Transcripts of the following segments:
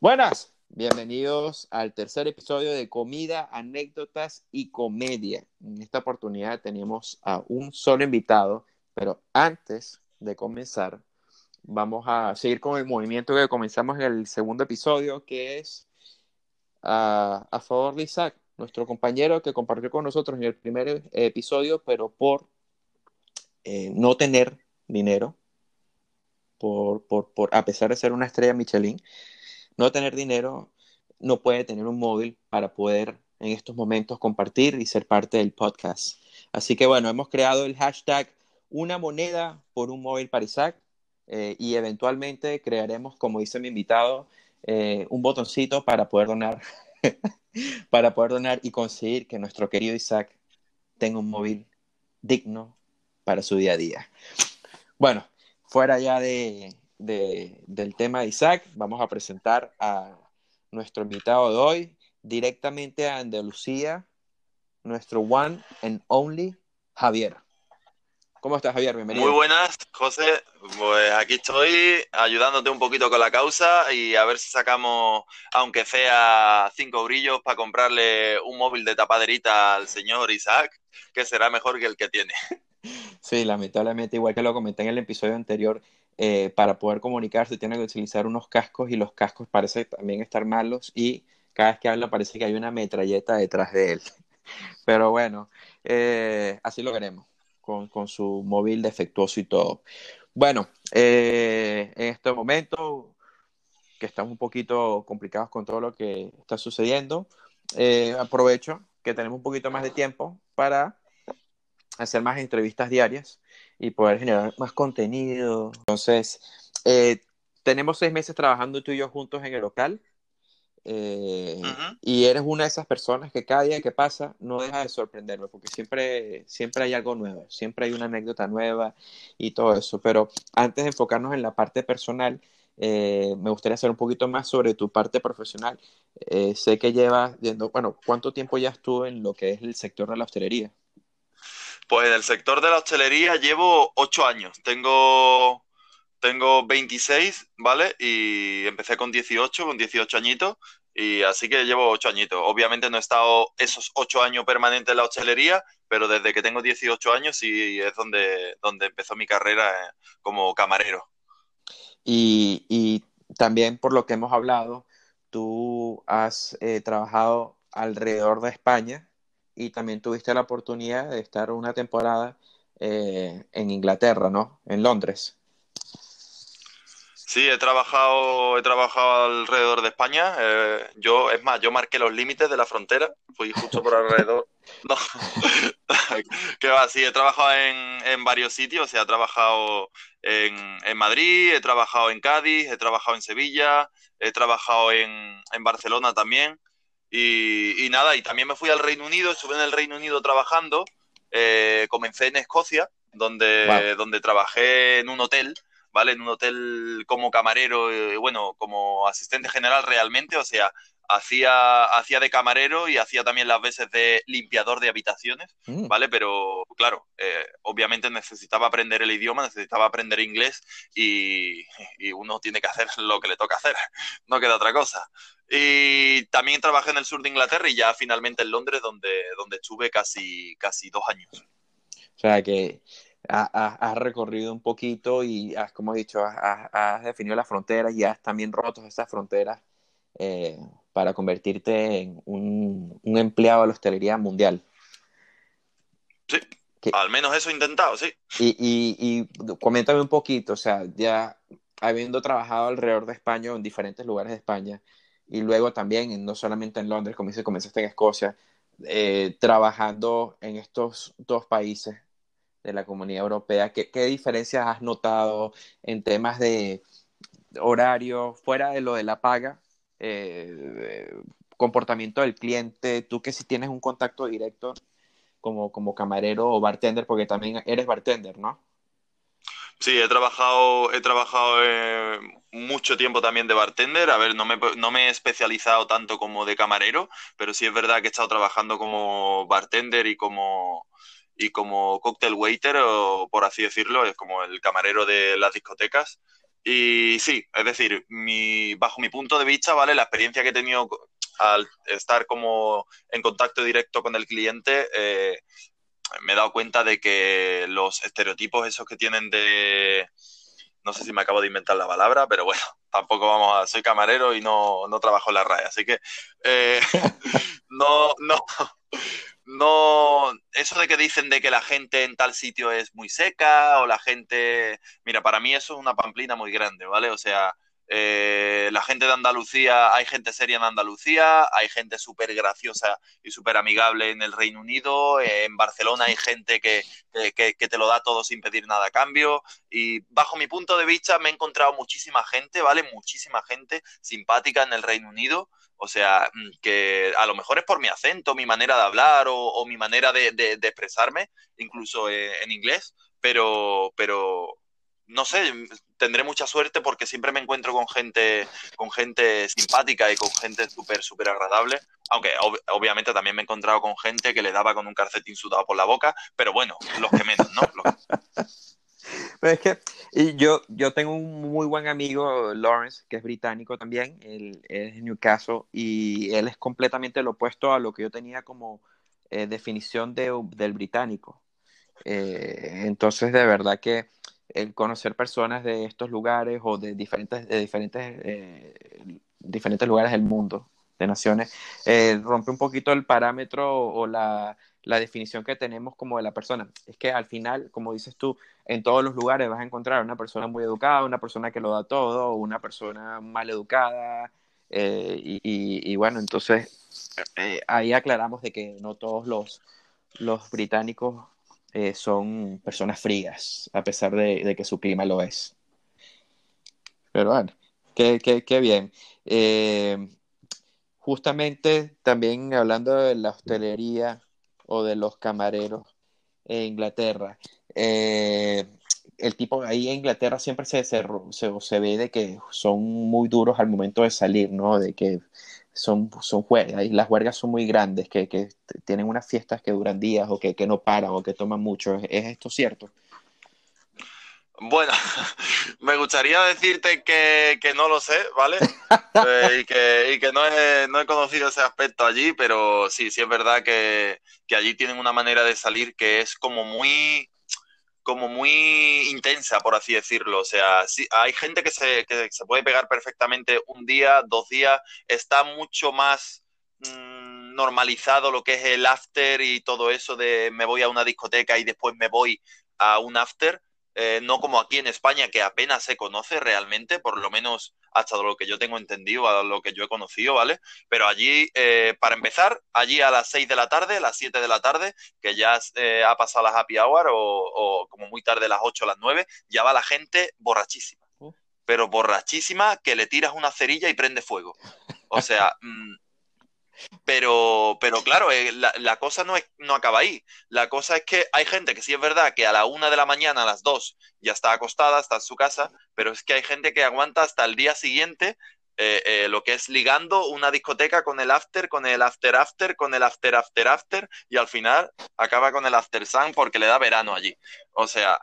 Buenas, bienvenidos al tercer episodio de Comida, Anécdotas y Comedia. En esta oportunidad tenemos a un solo invitado, pero antes de comenzar, vamos a seguir con el movimiento que comenzamos en el segundo episodio, que es a, favor de Isaac, nuestro compañero que compartió con nosotros en el primer episodio, pero por eh, no tener dinero, por, por, por, a pesar de ser una estrella Michelin, no tener dinero, no puede tener un móvil para poder en estos momentos compartir y ser parte del podcast. Así que bueno, hemos creado el hashtag una moneda por un móvil para Isaac eh, y eventualmente crearemos, como dice mi invitado, eh, un botoncito para poder donar, para poder donar y conseguir que nuestro querido Isaac tenga un móvil digno para su día a día. Bueno, fuera ya de, de, del tema de Isaac, vamos a presentar a nuestro invitado de hoy, directamente a Andalucía, nuestro one and only Javier. ¿Cómo estás, Javier? Bienvenido. Muy buenas, José. Pues aquí estoy ayudándote un poquito con la causa y a ver si sacamos, aunque sea cinco brillos, para comprarle un móvil de tapaderita al señor Isaac, que será mejor que el que tiene. Sí, lamentablemente, igual que lo comenté en el episodio anterior, eh, para poder comunicarse tiene que utilizar unos cascos y los cascos parecen también estar malos y cada vez que habla parece que hay una metralleta detrás de él. Pero bueno, eh, así lo veremos, con, con, su móvil defectuoso y todo. Bueno, eh, en este momento que estamos un poquito complicados con todo lo que está sucediendo, aprovecho que tenemos un poquito más de tiempo para hacer más entrevistas diarias y poder generar más contenido. Entonces, eh, tenemos seis meses trabajando tú y yo juntos en el local. Eh, uh -huh. Y eres una de esas personas que cada día que pasa no deja de sorprenderme, porque siempre, siempre hay algo nuevo, siempre hay una anécdota nueva y todo eso. Pero antes de enfocarnos en la parte personal, eh, me gustaría saber un poquito más sobre tu parte profesional. Eh, sé que llevas, bueno, ¿cuánto tiempo ya estuvo en lo que es el sector de la hostelería? Pues en el sector de la hostelería llevo ocho años. Tengo, tengo 26, ¿vale? Y empecé con 18, con 18 añitos. Y así que llevo ocho añitos. Obviamente no he estado esos ocho años permanentes en la hostelería, pero desde que tengo 18 años sí es donde, donde empezó mi carrera como camarero. Y, y también por lo que hemos hablado, tú has eh, trabajado alrededor de España y también tuviste la oportunidad de estar una temporada eh, en Inglaterra, ¿no? En Londres. Sí, he trabajado, he trabajado alrededor de España. Eh, yo, es más, yo marqué los límites de la frontera. Fui justo por alrededor. no. que va, sí, he trabajado en, en varios sitios. O sea, he trabajado en, en, Madrid, he trabajado en Cádiz, he trabajado en Sevilla, he trabajado en, en Barcelona también. Y, y, nada, y también me fui al Reino Unido, estuve en el Reino Unido trabajando, eh, comencé en Escocia, donde, wow. donde trabajé en un hotel, ¿vale? En un hotel como camarero, eh, bueno, como asistente general realmente, o sea, hacía, hacía de camarero y hacía también las veces de limpiador de habitaciones, mm. ¿vale? Pero claro, eh, obviamente necesitaba aprender el idioma, necesitaba aprender inglés y, y, uno tiene que hacer lo que le toca hacer, no queda otra cosa. Y también trabajé en el sur de Inglaterra y ya finalmente en Londres, donde, donde estuve casi, casi dos años. O sea que has, has recorrido un poquito y has, como he dicho, has, has definido las fronteras y has también roto esas fronteras eh, para convertirte en un, un, empleado de la hostelería mundial. Sí, al menos eso he intentado, sí. Y, y, y, coméntame un poquito, o sea, ya habiendo trabajado alrededor de España, en diferentes lugares de España, y luego también, no solamente en Londres, como dice, comenzaste en Escocia, eh, trabajando en estos dos países de la comunidad europea, ¿qué, ¿qué, diferencias has notado en temas de horario, fuera de lo de la paga, eh, comportamiento del cliente, tú que si tienes un contacto directo como, como camarero o bartender, porque también eres bartender, ¿no? Sí, he trabajado, he trabajado eh, mucho tiempo también de bartender. A ver, no me, no me, he especializado tanto como de camarero, pero sí es verdad que he estado trabajando como bartender y como, y como cocktail waiter, o por así decirlo, es como el camarero de las discotecas. Y sí, es decir, mi, bajo mi punto de vista, ¿vale? La experiencia que he tenido al estar como en contacto directo con el cliente, eh, me he dado cuenta de que los estereotipos esos que tienen de... No sé si me acabo de inventar la palabra, pero bueno, tampoco vamos a... Soy camarero y no, no trabajo en la raya, así que eh, no, no, no, eso de que dicen de que la gente en tal sitio es muy seca o la gente, mira, para mí eso es una pamplina muy grande, ¿vale? O sea, eh, la gente de Andalucía, hay gente seria en Andalucía, hay gente súper graciosa y súper amigable en el Reino Unido, en Barcelona hay gente que, que, que, te lo da todo sin pedir nada a cambio y bajo mi punto de vista me he encontrado muchísima gente, ¿vale? Muchísima gente simpática en el Reino Unido o sea, mm, que a lo mejor es por mi acento, mi manera de hablar o, mi manera de, expresarme, incluso eh, en inglés, pero, pero no sé, tendré mucha suerte porque siempre me encuentro con gente, con gente simpática y con gente súper, súper agradable. Aunque obviamente también me he encontrado con gente que le daba con un calcetín sudado por la boca, pero bueno, los que menos, ¿no? Pero es que y yo, yo tengo un muy buen amigo, Lawrence, que es británico también, él, es de Newcastle, y él es completamente lo opuesto a lo que yo tenía como eh, definición de, del británico. Eh, entonces, de verdad que el conocer personas de estos lugares o de diferentes, de diferentes, eh, diferentes lugares del mundo, de naciones, rompe un poquito el parámetro o la la definición que tenemos como de la persona. Es que al final, como dices tú, en todos los lugares vas a encontrar una persona muy educada, una persona que lo da todo, una persona mal educada. Eh, y, bueno, entonces eh, ahí aclaramos de que no todos los, los británicos eh, son personas frías, a pesar de, que su clima lo es. Pero bueno, qué, qué, qué bien. justamente también hablando de la hostelería, o de los camareros en Inglaterra. Eh, el tipo ahí en Inglaterra siempre se, se, se, ve de que son muy duros al momento de salir, ¿no? De que son, son huelgas, y las huelgas son muy grandes, que, que, tienen unas fiestas que duran días o que, que no paran o que toman mucho. ¿Es esto cierto? Bueno, me gustaría decirte que, no lo sé, ¿vale? Eh, y que, y que no, he, no, he, conocido ese aspecto allí, pero sí, sí es verdad que, allí tienen una manera de salir que es como muy como muy intensa, por así decirlo. O sea, hay gente que se, que se puede pegar perfectamente un día, dos días, está mucho más mm, normalizado lo que es el after y todo eso de me voy a una discoteca y después me voy a un after eh, no como aquí en España, que apenas se conoce realmente, por lo menos hasta lo que yo tengo entendido, a lo que yo he conocido, ¿vale? Pero allí, eh, para empezar, allí a las 6 de la tarde, a las 7 de la tarde, que ya eh, ha pasado la happy hour, o, como muy tarde, las 8 o las 9, ya va la gente borrachísima. Pero borrachísima que le tiras una cerilla y prende fuego. O sea, mm, pero, pero claro, eh, la, cosa no, es, no acaba ahí. La cosa es que hay gente que sí es verdad que a la una de la mañana, a las dos, ya está acostada, está en su casa, pero es que hay gente que aguanta hasta el día siguiente eh, eh, lo que es ligando una discoteca con el after, con el after after, con el after after after, y al final acaba con el after sun porque le da verano allí. O sea,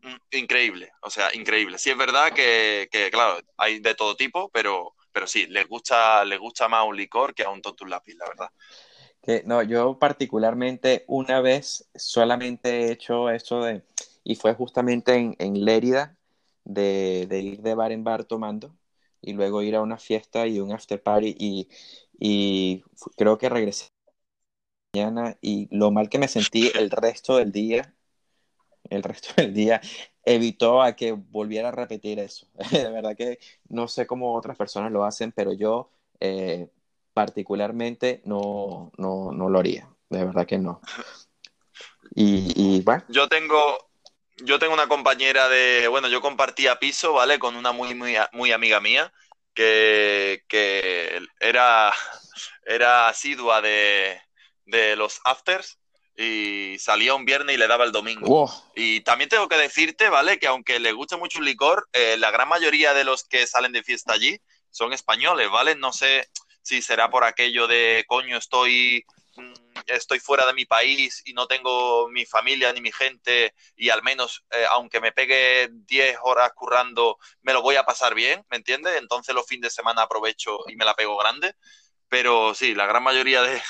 mm, increíble, o sea, increíble. Sí es verdad que, que claro, hay de todo tipo, pero pero sí, les gusta, les gusta más un licor que a un tonto lápiz, la verdad. Que, no, yo particularmente una vez solamente he hecho eso de, y fue justamente en, en Lérida, de, de, ir de bar en bar tomando y luego ir a una fiesta y un after party y, y creo que regresé mañana y lo mal que me sentí el resto del día, el resto del día evitó a que volviera a repetir eso. de verdad que no sé cómo otras personas lo hacen, pero yo eh, particularmente no, no, no, lo haría. De verdad que no. Y. Yo tengo, yo tengo una compañera de, bueno, yo compartía piso, ¿vale? Con una muy, muy, muy amiga mía que, que era, era asidua de, de los afters y salía un viernes y le daba el domingo. Y también tengo que decirte, ¿vale? Que aunque le gusta mucho el licor, eh, la gran mayoría de los que salen de fiesta allí son españoles, ¿vale? No sé si será por aquello de, coño, estoy mm, estoy fuera de mi país y no tengo mi familia ni mi gente y al menos, eh, aunque me pegue 10 horas currando, me lo voy a pasar bien, ¿me entiendes? Entonces los fines de semana aprovecho y me la pego grande. Pero sí, la gran mayoría de,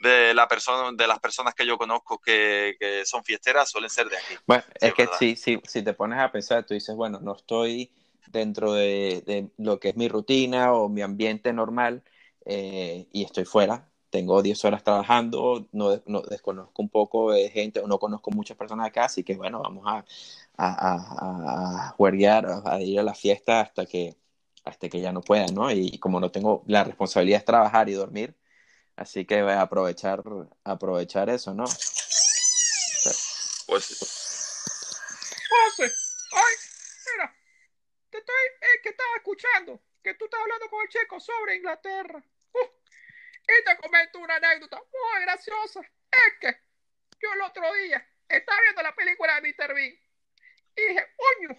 de, la persona, de las personas que yo conozco que, que son fiesteras suelen ser de aquí. Bueno, es, que sí, sí, si te pones a pensar, tú dices, bueno, no estoy dentro de, de lo que es mi rutina o mi ambiente normal eh, y estoy fuera. Tengo 10 horas trabajando, no, no, desconozco un poco de gente, no conozco muchas personas acá, así que bueno, vamos a, a, a, a juerguear, a ir a la fiesta hasta que, hasta que ya no pueda, ¿no? Y como no tengo la responsabilidad de trabajar y dormir, así que voy a aprovechar, aprovechar eso, ¿no? Pues. José, ay, mira, te estoy, eh, que estaba escuchando, que tú estás hablando con el checo sobre Inglaterra. Uh, y te comento una anécdota muy graciosa. Es que yo el otro día estaba viendo la película de Mr. Bean y dije, coño,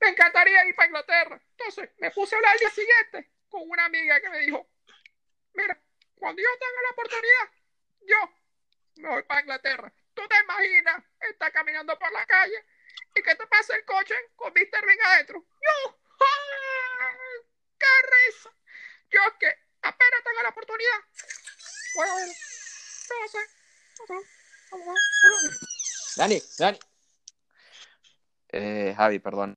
me encantaría ir para Inglaterra. Entonces me puse a hablar al día siguiente con una amiga que me dijo, mira, cuando yo tenga la oportunidad, yo me voy para Inglaterra. ¿Tú te imaginas estar caminando por la calle y que te pase el coche con Mr. Bean adentro? Yo, ¡ay, ¡Qué risa! Yo es que apenas tenga la oportunidad. Bueno, bueno, no sé. No sé. Vamos, vamos. Dani, Dani. Eh, Javi, perdón.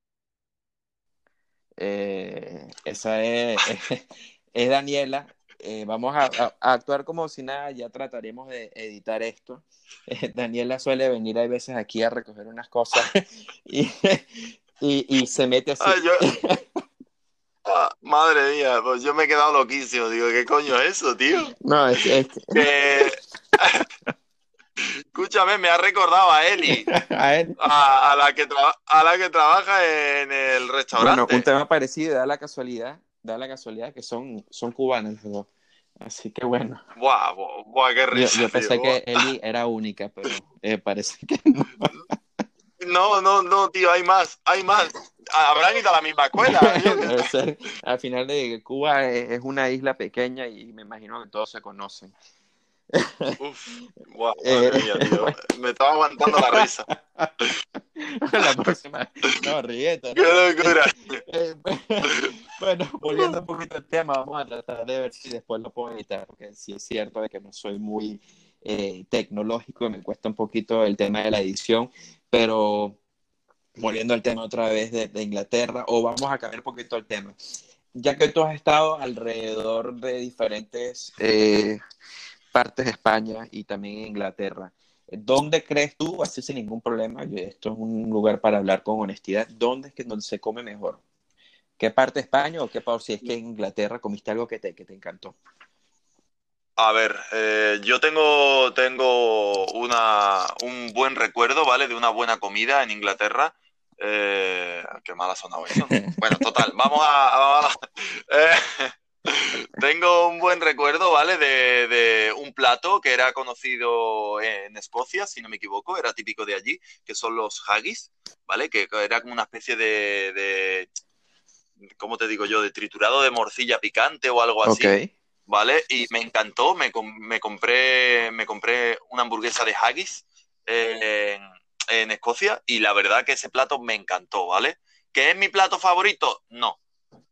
Eh, esa es, es Daniela. Eh, vamos a, a, a, actuar como si nada, ya trataremos de editar esto. Eh, Daniela suele venir a veces aquí a recoger unas cosas y, y, y se mete así. Ay, yo... ah, madre mía, pues yo me he quedado loquísimo. Digo, ¿qué coño es eso, tío? No, es, es... Escúchame, me ha recordado a Eli, a, él. a, a, la que a la que trabaja en el restaurante. Bueno, un tema parecido, da la casualidad, da la casualidad que son, son cubanos los dos. Así que bueno. Guau, guau, guau qué risa. Yo, yo pensé tío, que Eli era única, pero eh, parece que no. No, no, no, tío, hay más, hay más. Habrán ido a la misma escuela. Al final de Cuba es una isla pequeña y me imagino que todos se conocen. Uf, wow, madre mía, tío. Me estaba aguantando la risa. La próxima. No, ríete. ¿no? ¡Qué locura! Eh, bueno, volviendo un poquito al tema, vamos a tratar de ver si después lo puedo editar, porque sí es cierto de que no soy muy eh, tecnológico y me cuesta un poquito el tema de la edición, pero volviendo al tema otra vez de, de Inglaterra, o vamos a cambiar un poquito el tema. Ya que tú has estado alrededor de diferentes eh, partes de España y también en Inglaterra. ¿Dónde crees tú, así sin ningún problema, esto es un lugar para hablar con honestidad, ¿dónde es que donde se come mejor? ¿Qué parte de España o qué parte, si es que en Inglaterra comiste algo que te, que te encantó? A ver, eh, yo tengo, tengo una, un buen recuerdo, ¿vale? De una buena comida en Inglaterra. Eh, qué mal ha sonado eso. Bueno, total, vamos a... Vamos a eh, tengo un buen recuerdo, ¿vale? De, de, un plato que era conocido en Escocia, si no me equivoco, era típico de allí, que son los haggis, ¿vale? Que era como una especie de, de ¿cómo te digo yo? De triturado de morcilla picante o algo así. Okay. ¿Vale? Y me encantó, me, me, compré, me compré una hamburguesa de haggis en, en Escocia y la verdad que ese plato me encantó, ¿vale? ¿Que es mi plato favorito? No,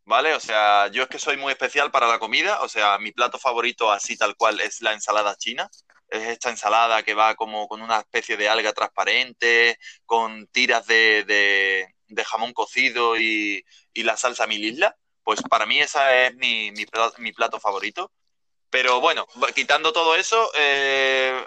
¿vale? O sea, yo es que soy muy especial para la comida, o sea, mi plato favorito así tal cual es la ensalada china. Es esta ensalada que va como con una especie de alga transparente, con tiras de, de, de jamón cocido y, y, la salsa mil isla. Pues para mí esa es mi, mi, plato, mi plato favorito. Pero bueno, quitando todo eso, eh,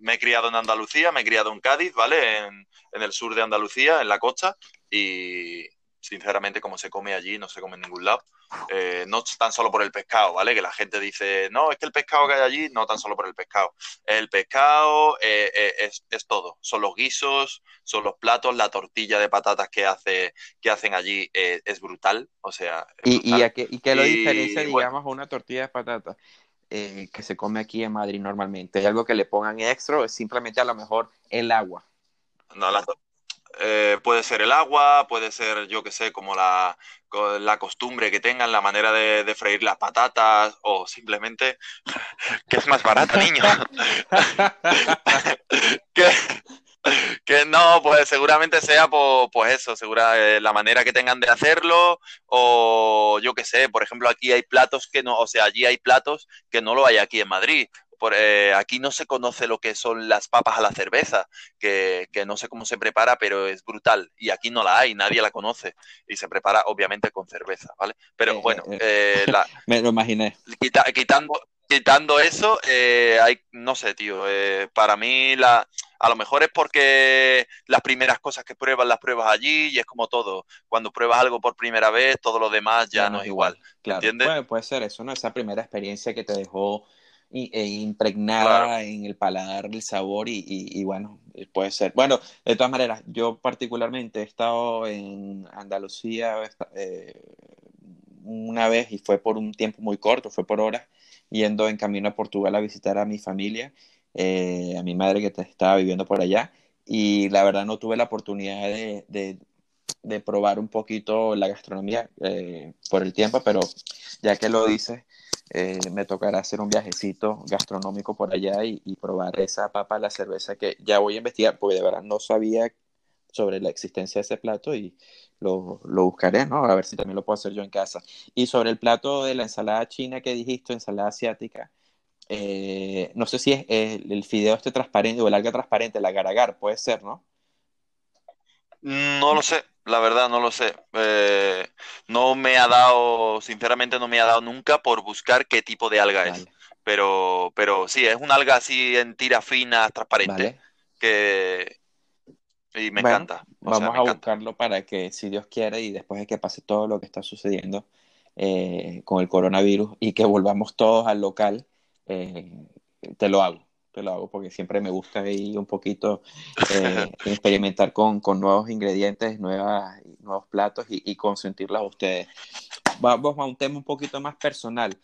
me he criado en Andalucía, me he criado en Cádiz, ¿vale? En, en el sur de Andalucía, en la costa, y, sinceramente, como se come allí, no se come en ningún lado. Eh, no tan solo por el pescado, ¿vale? Que la gente dice, no, es que el pescado que hay allí, no tan solo por el pescado. El pescado eh, eh, es, es, todo. Son los guisos, son los platos, la tortilla de patatas que, hace, que hacen allí es brutal. O sea. ¿Y, brutal. ¿Y, a qué, ¿Y qué lo diferencia, digamos, bueno, a una tortilla de patatas? Eh, que se come aquí en Madrid normalmente. ¿Hay algo que le pongan extra o es simplemente a lo mejor el agua? No, la, eh, puede ser el agua, puede ser, yo que sé, como la, la costumbre que tengan, la manera de, freír las patatas o simplemente que es más barata, niño. que, no, pues seguramente sea por, pues eso, segura, eh, la manera que tengan de hacerlo o yo que sé, por ejemplo, aquí hay platos que no, o sea, allí hay platos que no lo hay aquí en Madrid por, eh, aquí no se conoce lo que son las papas a la cerveza, que, no sé cómo se prepara, pero es brutal. Y aquí no la hay, nadie la conoce. Y se prepara obviamente con cerveza, ¿vale? Pero eh, bueno, eh, me lo imaginé. quitando, quitando eso, hay, no sé, tío, para mí la, a lo mejor es porque las primeras cosas que pruebas las pruebas allí y es como todo. Cuando pruebas algo por primera vez, todo lo demás ya, no, es igual. ¿Entiendes? Puede, puede, ser eso, ¿no? Esa primera experiencia que te dejó e impregnada en el paladar el sabor y, bueno, eh, puede ser. Bueno, de todas maneras, yo particularmente he estado en Andalucía eh, una vez y fue por un tiempo muy corto, fue por horas, yendo en camino a Portugal a visitar a mi familia, eh, a mi madre que estaba viviendo por allá y la verdad no tuve la oportunidad de, de, probar un poquito la gastronomía por el tiempo, pero ya que lo dices, eh, me tocará hacer un viajecito gastronómico por allá y, probar esa papa la cerveza que ya voy a investigar, porque de verdad no sabía sobre la existencia de ese plato y lo, lo, buscaré, ¿no? A ver si también lo puedo hacer yo en casa. Y sobre el plato de la ensalada china que dijiste, ensalada asiática, eh, no sé si es el, fideo este transparente o el alga transparente, la garagar, puede ser, ¿no? No lo sé, la verdad no lo sé. Eh, no me ha dado, sinceramente no me ha dado nunca por buscar qué tipo de alga es. Pero, pero sí, es un alga así en tira fina, transparente, que y me encanta. vamos a buscarlo para que, si Dios quiere, y después de que pase todo lo que está sucediendo eh, con el coronavirus y que volvamos todos al local, eh, te lo hago lo hago porque siempre me gusta ir un poquito eh, experimentar con, con, nuevos ingredientes, nuevas, nuevos platos y, y consentirlos a ustedes. Vamos a un tema un poquito más personal.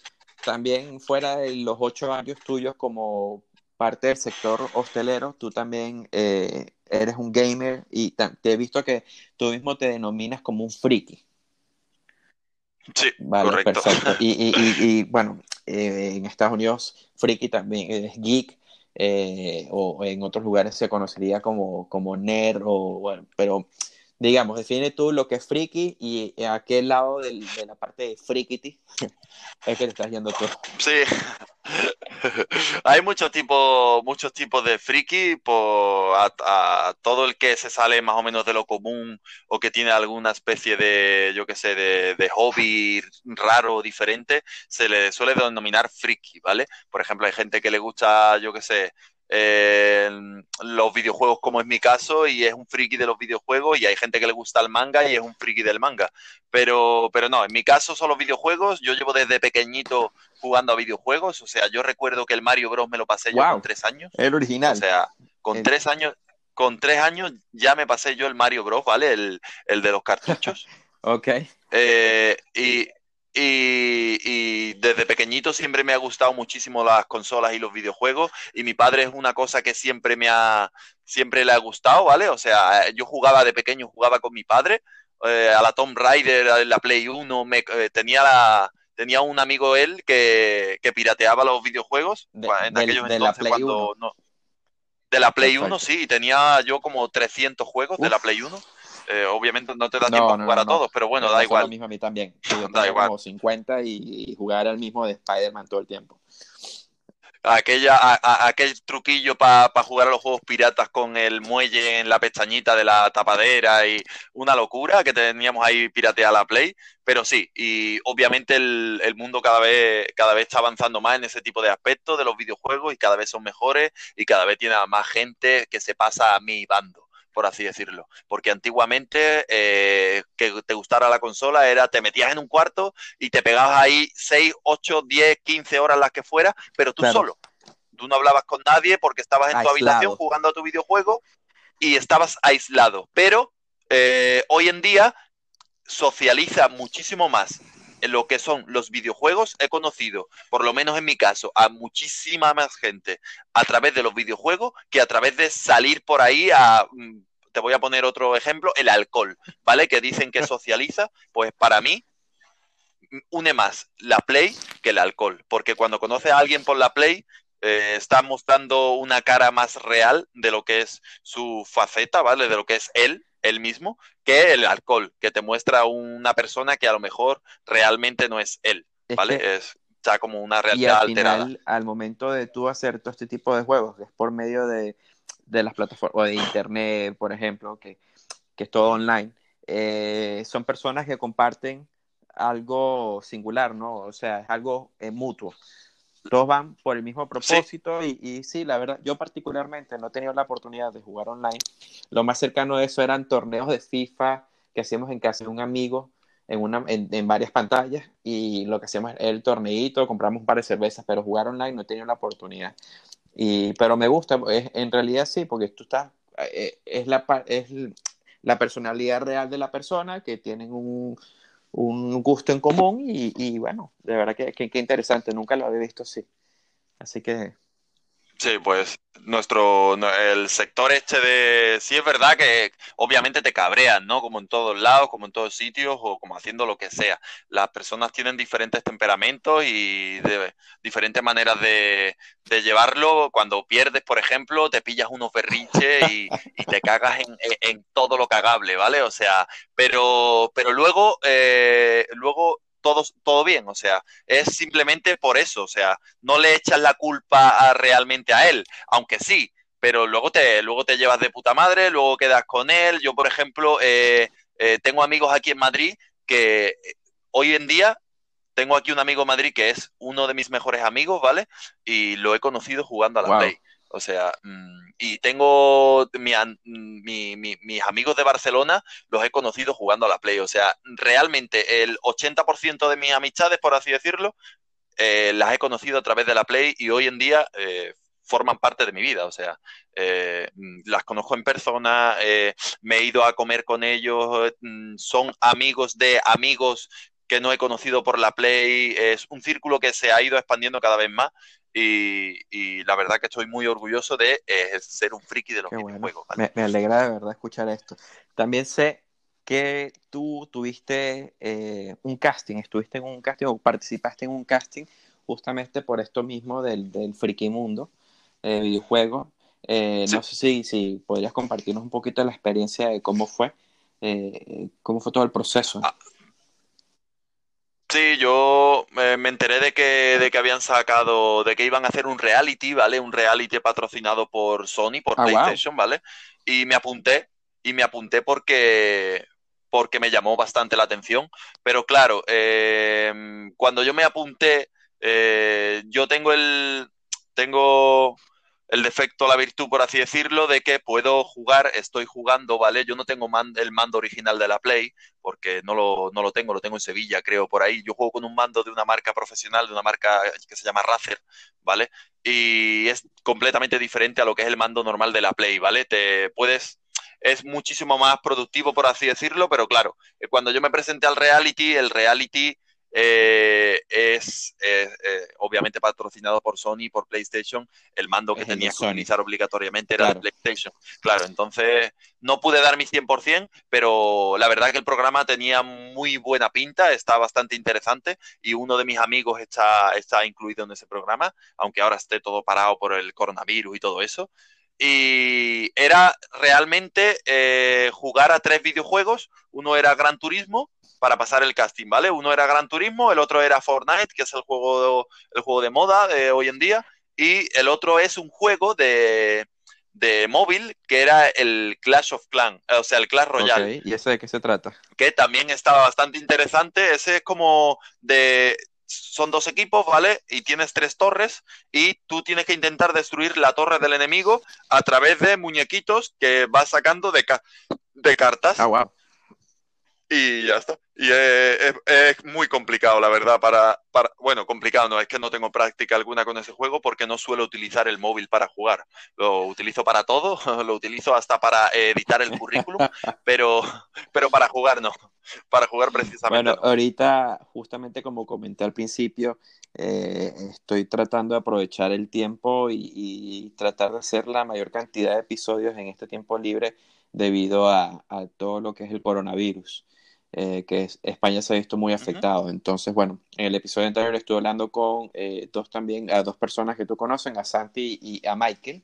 También fuera de los ocho años tuyos como parte del sector hostelero, tú también eh, eres un gamer y te he visto que tú mismo te denominas como un friki. Sí, vale, perfecto. Y, y, y, bueno, eh, en Estados Unidos, friki también es geek. Eh, o en otros lugares se conocería como, como nerd, o, bueno, pero digamos, define tú lo que es friki y a qué lado de la parte de frikity es que te estás yendo tú. Sí, hay muchos tipos, muchos tipos de friki, por, a, todo el que se sale más o menos de lo común o que tiene alguna especie de, yo qué sé, de, de hobby raro o diferente, se le suele denominar friki, ¿vale? Por ejemplo, hay gente que le gusta, yo qué sé, los videojuegos como es mi caso y es un friki de los videojuegos y hay gente que le gusta el manga y es un friki del manga. Pero, pero no, en mi caso son los videojuegos. Yo llevo desde pequeñito jugando a videojuegos. O sea, yo recuerdo que el Mario Bros. me lo pasé yo con tres años. El original. O sea, con tres años, con tres años ya me pasé yo el Mario Bros, ¿vale? El, el de los cartuchos. ok. Eh, y, y, desde pequeñito siempre me ha gustado muchísimo las consolas y los videojuegos y mi padre es una cosa que siempre me ha siempre le ha gustado, ¿vale? O sea, yo jugaba de pequeño, jugaba con mi padre eh, a la Tomb Raider, la Play 1, me, eh, tenía la tenía un amigo él que, pirateaba los videojuegos en aquellos de entonces cuando no, de la Play 1 sí, tenía yo como 300 juegos de la Play 1 eh, obviamente no te da tiempo a jugar a todos, pero bueno, da igual. Lo mismo a mí también. da igual. Como 50 y, jugar al mismo de Spider-Man todo el tiempo. Aquella, aquel truquillo para jugar a los juegos piratas con el muelle en la pestañita de la tapadera y una locura que teníamos ahí pirateada la Play. Pero sí, y obviamente el, el, mundo cada vez, cada vez está avanzando más en ese tipo de aspectos de los videojuegos y cada vez son mejores y cada vez tiene más gente que se pasa a mi bando por así decirlo. Porque antiguamente eh, que te gustara la consola era te metías en un cuarto y te pegabas ahí 6, 8, 10, 15 horas las que fuera, pero tú solo. Tú no hablabas con nadie porque estabas en tu habitación jugando a tu videojuego y estabas aislado. Pero eh, hoy en día socializa muchísimo más lo que son los videojuegos, he conocido, por lo menos en mi caso, a muchísima más gente a través de los videojuegos que a través de salir por ahí a mm, te voy a poner otro ejemplo, el alcohol, ¿vale? Que dicen que socializa, pues para mí une más la Play que el alcohol, porque cuando conoces a alguien por la Play, eh, está mostrando una cara más real de lo que es su faceta, ¿vale? De lo que es él, él mismo, que el alcohol, que te muestra una persona que a lo mejor realmente no es él, ¿vale? Es, ya como una realidad y al alterada. Final, al momento de tú hacer todo este tipo de juegos, que es por medio de, de las plataformas o de internet, por ejemplo, que, que es todo online, eh, son personas que comparten algo singular, ¿no? O sea, es algo eh, mutuo. Todos van por el mismo propósito y, y, sí, la verdad, yo particularmente no he tenido la oportunidad de jugar online. Lo más cercano de eso eran torneos de FIFA que hacíamos en casa de un amigo en, una, en, en varias pantallas y lo que hacíamos era el torneito, compramos un par de cervezas, pero jugar online no he tenido la oportunidad. Y, pero me gusta, es, en realidad sí, porque tú estás, eh, es, la, es la personalidad real de la persona que tienen un, un gusto en común y, y bueno, de verdad que, que, que, interesante, nunca lo había visto así. Así que... Sí, pues nuestro, el sector este de, sí es verdad que obviamente te cabrean, ¿no? Como en todos lados, como en todos sitios o como haciendo lo que sea. Las personas tienen diferentes temperamentos y de, diferentes maneras de, de, llevarlo. Cuando pierdes, por ejemplo, te pillas unos berrinches y, te cagas en, en, todo lo cagable, ¿vale? O sea, pero, pero luego, eh, luego todo, todo bien, o sea, es simplemente por eso, o sea, no le echas la culpa a, realmente a él, aunque sí, pero luego te, luego te llevas de puta madre, luego quedas con él. Yo, por ejemplo, eh, eh, tengo amigos aquí en Madrid que hoy en día tengo aquí un amigo en Madrid que es uno de mis mejores amigos, ¿vale? Y lo he conocido jugando a la wow. Play. O sea, y tengo mi, mi, mi, mis amigos de Barcelona, los he conocido jugando a la Play. O sea, realmente el 80% de mis amistades, por así decirlo, eh, las he conocido a través de la Play y hoy en día eh, forman parte de mi vida. O sea, eh, las conozco en persona, eh, me he ido a comer con ellos, son amigos de amigos que no he conocido por la Play. Es un círculo que se ha ido expandiendo cada vez más. Y, y, la verdad que estoy muy orgulloso de eh, ser un friki de los Qué videojuegos. Bueno. ¿vale? Me, me, alegra de verdad escuchar esto. También sé que tú tuviste eh, un casting, estuviste en un casting o participaste en un casting justamente por esto mismo del, del friki mundo eh, videojuego. Sí. No sé si, si podrías compartirnos un poquito la experiencia de cómo fue, eh, cómo fue todo el proceso. Ah. Sí, yo eh, me enteré de que, de que habían sacado, de que iban a hacer un reality, ¿vale? Un reality patrocinado por Sony, por Ah, PlayStation, ¿vale? Y me apunté, y me apunté porque, porque me llamó bastante la atención. Pero claro, eh, cuando yo me apunté, eh, yo tengo el, tengo el defecto, la virtud, por así decirlo, de que puedo jugar, estoy jugando, ¿vale? Yo no tengo el mando original de la Play, porque no lo, no lo tengo, lo tengo en Sevilla, creo, por ahí. Yo juego con un mando de una marca profesional, de una marca que se llama Razer, ¿vale? Y es completamente diferente a lo que es el mando normal de la Play, ¿vale? Te puedes es muchísimo más productivo, por así decirlo, pero claro, cuando yo me presenté al reality, el reality eh, es eh, eh, obviamente patrocinado por Sony, por PlayStation. El mando que Es tenías que utilizar obligatoriamente era de PlayStation. Claro, entonces no pude dar mi 100%, pero la verdad que el programa tenía muy buena pinta, está bastante interesante y uno de mis amigos está, está incluido en ese programa, aunque ahora esté todo parado por el coronavirus y todo eso. Y era realmente jugar a tres videojuegos. Uno era Gran Turismo para pasar el casting, ¿vale? Uno era Gran Turismo, el otro era Fortnite, que es el juego, el juego de moda de hoy en día, y el otro es un juego de, de móvil que era el Clash of Clans, o sea, el Clash Royale. Okay. ¿Y ese de qué se trata? Que también estaba bastante interesante. Ese es como de. Son dos equipos, ¿vale? Y tienes tres torres y tú tienes que intentar destruir la torre del enemigo a través de muñequitos que vas sacando de, ca de cartas. Ah, wow. Y ya está. Y es, es, es, muy complicado, la verdad, para, para... Bueno, complicado no, es que no tengo práctica alguna con ese juego porque no suelo utilizar el móvil para jugar. Lo utilizo para todo, lo utilizo hasta para editar el currículum, pero, pero para jugar no. Para jugar precisamente Bueno, no. ahorita, justamente como comenté al principio, eh, estoy tratando de aprovechar el tiempo y, y tratar de hacer la mayor cantidad de episodios en este tiempo libre debido a, a todo lo que es el coronavirus. Eh, que es, España se ha visto muy afectado. Entonces, bueno, en el episodio anterior estuve hablando con eh, dos también, a dos personas que tú conoces, a Santi y a Michael,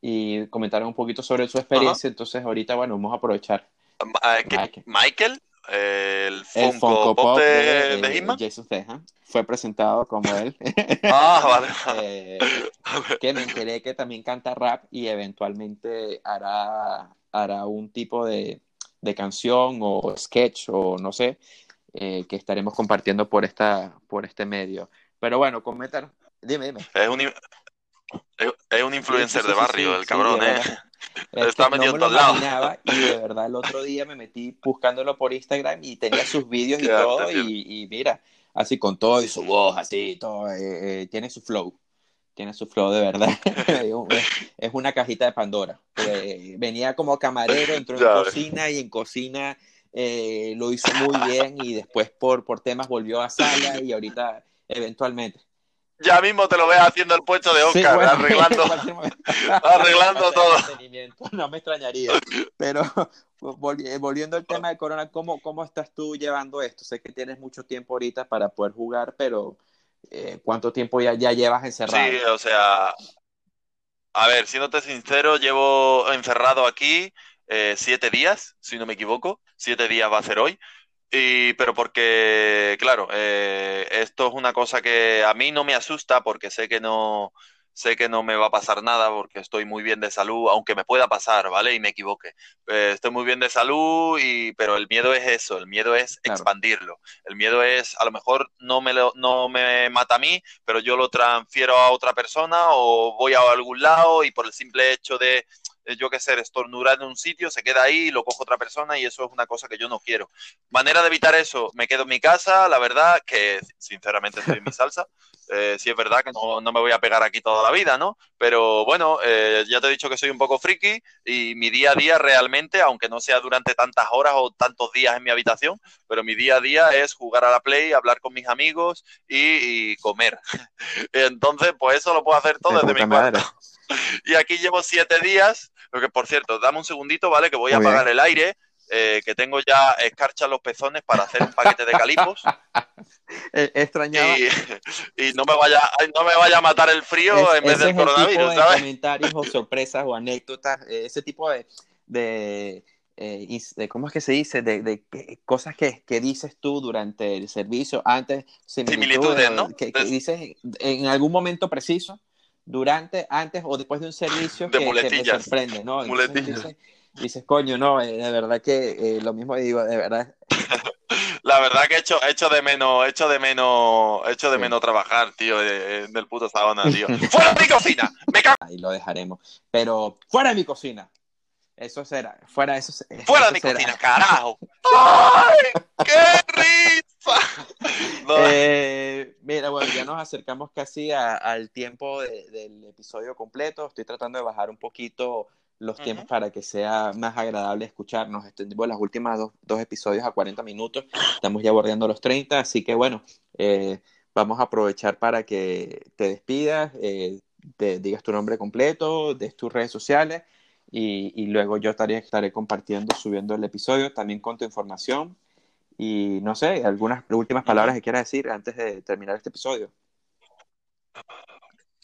y comentaron un poquito sobre su experiencia. Entonces, ahorita, bueno, vamos a aprovechar. Michael, Michael el Funko, Pop, de, de, de Jason Statham fue presentado como él. Ah, vale. eh, que me enteré que también canta rap y eventualmente hará, hará un tipo de, de canción o sketch o no sé, eh, que estaremos compartiendo por, esta, por este medio. Pero bueno, comentar. Dime, dime. Es un, es, un influencer de barrio, el cabrón, ¿eh? Está metido en todos lados. Y de verdad, el otro día me metí buscándolo por Instagram y tenía sus vídeos y todo. Y, y, mira, así con todo y su voz, así, todo. Eh, eh, tiene su flow tiene su flow de verdad. es una cajita de Pandora. venía como camarero, entró en cocina y en cocina eh, lo hizo muy bien y después por, por temas volvió a sala y ahorita eventualmente. Ya mismo te lo ves haciendo el puesto de Oscar, arreglando, arreglando todo. No me extrañaría. Pero volviendo al tema de Corona, ¿cómo, ¿cómo estás tú llevando esto? Sé que tienes mucho tiempo ahorita para poder jugar, pero eh, ¿cuánto tiempo ya, llevas encerrado? Sí, o sea, a ver, siéndote sincero, llevo encerrado aquí eh, siete días, si no me equivoco. Siete días va a ser hoy. Y, pero porque, claro, eh, esto es una cosa que a mí no me asusta porque sé que no, sé que no me va a pasar nada porque estoy muy bien de salud, aunque me pueda pasar, ¿vale? Y me equivoque. Eh, estoy muy bien de salud, y, pero el miedo es eso, el miedo es expandirlo. El miedo es, a lo mejor no me, lo, no me mata a mí, pero yo lo transfiero a otra persona o voy a algún lado y por el simple hecho de yo qué sé, estornudar en un sitio, se queda ahí, lo cojo otra persona y eso es una cosa que yo no quiero. Manera de evitar eso, me quedo en mi casa, la verdad que sinceramente estoy en mi salsa. Eh, sí es verdad que no, me voy a pegar aquí toda la vida, ¿no? Pero bueno, eh, ya te he dicho que soy un poco friki y mi día a día realmente, aunque no sea durante tantas horas o tantos días en mi habitación, pero mi día a día es jugar a la Play, hablar con mis amigos y, comer. Entonces, pues eso lo puedo hacer todo desde mi cuarto. Y aquí llevo siete días, lo que por cierto, dame un segundito, ¿vale? Que voy a apagar el aire eh, que tengo ya escarcha los pezones para hacer un paquete de calipos. Eh, extrañaba. Y, no, me vaya, no me vaya a matar el frío en vez del coronavirus, tipo de comentarios o sorpresas o anécdotas, eh, ese tipo de, de, ¿cómo es que se dice? De, de cosas que, que, dices tú durante el servicio, antes, similitudes, ¿no? Que, dices en algún momento preciso, durante, antes o después de un servicio que, que te sorprende, ¿no? Dices, coño, no, eh, de verdad que eh, lo mismo digo, de verdad. La verdad que he hecho, hecho de menos, hecho de menos, hecho de menos trabajar, tío, del puto Saona, tío. ¡Fuera de mi cocina! ¡Me cago! Ahí lo dejaremos. Pero, ¡fuera de mi cocina! Eso será, fuera eso. ¡Fuera de mi cocina, carajo! ¡Ay! ¡Qué Eh, mira, bueno, ya nos acercamos casi al tiempo del episodio completo. Estoy tratando de bajar un poquito los tiempos para que sea más agradable escucharnos. Extendimos las últimas dos, dos, episodios a 40 minutos, estamos ya bordeando los 30, así que bueno, eh, vamos a aprovechar para que te despidas, eh, te digas tu nombre completo, des tus redes sociales y, y, luego yo estaré, estaré compartiendo, subiendo el episodio también con tu información y no sé, algunas últimas palabras que quieras decir antes de terminar este episodio.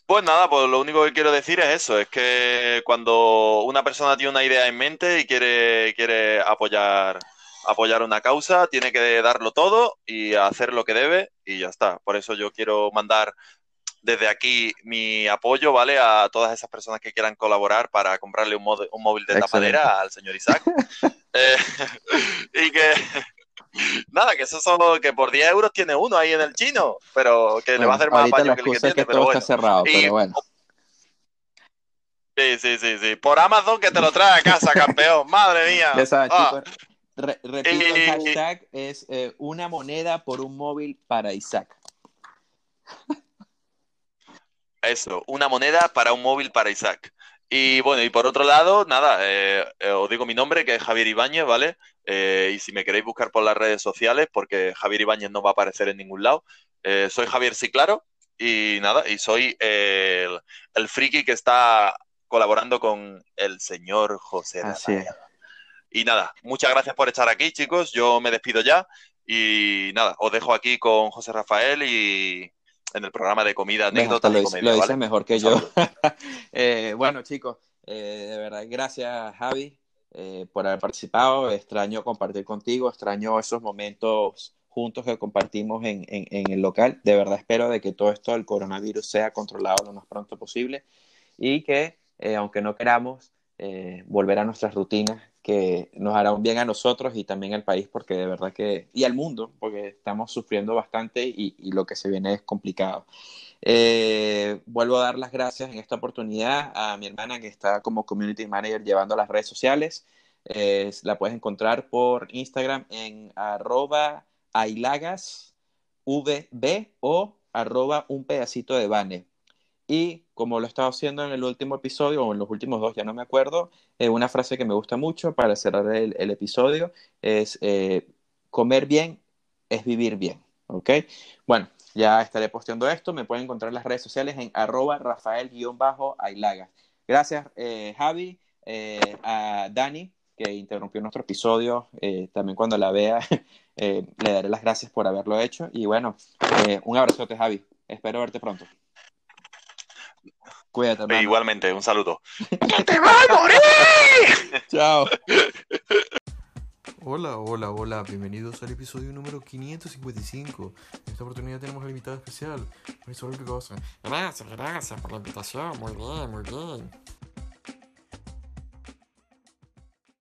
Pues nada, pues lo único que quiero decir es eso, es que cuando una persona tiene una idea en mente y quiere, quiere apoyar, apoyar una causa, tiene que darlo todo y hacer lo que debe y ya está. Por eso yo quiero mandar desde aquí mi apoyo, ¿vale? A todas esas personas que quieran colaborar para comprarle un, un móvil de tapadera al señor Isaac. Eh, y que Nada, que eso solo que por 10 euros tiene uno ahí en el chino, pero que le va a hacer más apaño que el que tiene, que pero bueno. Está cerrado, pero bueno. Sí, sí, sí, sí. Por Amazon que te lo trae a casa, campeón. Madre mía. Sabes, ah. Re repito, el hashtag es eh, una moneda por un móvil para Isaac. Eso, una moneda para un móvil para Isaac. Y bueno, y por otro lado, nada, eh, eh, os digo mi nombre, que es Javier Ibáñez, ¿vale? Eh, y si me queréis buscar por las redes sociales, porque Javier Ibáñez no va a aparecer en ningún lado, soy Javier Ciclaro y nada, y soy el, el, friki que está colaborando con el señor José Así Y nada, muchas gracias por estar aquí, chicos. Yo me despido ya. Y nada, os dejo aquí con José Rafael y en el programa de comida, anécdotas lo, comedia. lo ¿vale? dices mejor que yo. Eh, bueno, chicos, eh, de verdad, gracias, Javi, eh, por haber participado. Extraño compartir contigo, extraño esos momentos juntos que compartimos en, en, en el local. De verdad, espero de que todo esto del coronavirus sea controlado lo más pronto posible y que, eh, aunque no queramos, eh, volver a nuestras rutinas que nos hará bien a nosotros y también al país, porque de verdad que, y al mundo, porque estamos sufriendo bastante y, y lo que se viene es complicado. Eh, vuelvo a dar las gracias en esta oportunidad a mi hermana que está como community manager llevando las redes sociales. Eh, la puedes encontrar por Instagram en arroba ailagasvb o arroba un pedacito de bane. Y como lo he estado haciendo en el último episodio, o en los últimos dos, ya no me acuerdo, eh, una frase que me gusta mucho para cerrar el, episodio es eh, comer bien es vivir bien. ¿Ok? Bueno, ya estaré posteando esto. Me pueden encontrar en las redes sociales en arroba rafael-ailagas. Gracias, eh, Javi, eh, a Dani, que interrumpió nuestro episodio. También cuando la vea, le daré las gracias por haberlo hecho. Y bueno, un abrazote, Javi. Espero verte pronto. Cuídate, hermano. Igualmente, un saludo. ¡Que te va a morir! Chao. Hola, hola, hola, bienvenidos al episodio número 555. En esta oportunidad tenemos al invitado especial, profesor qué cosa. Gracias, gracias por la invitación. Muy bien, muy bien.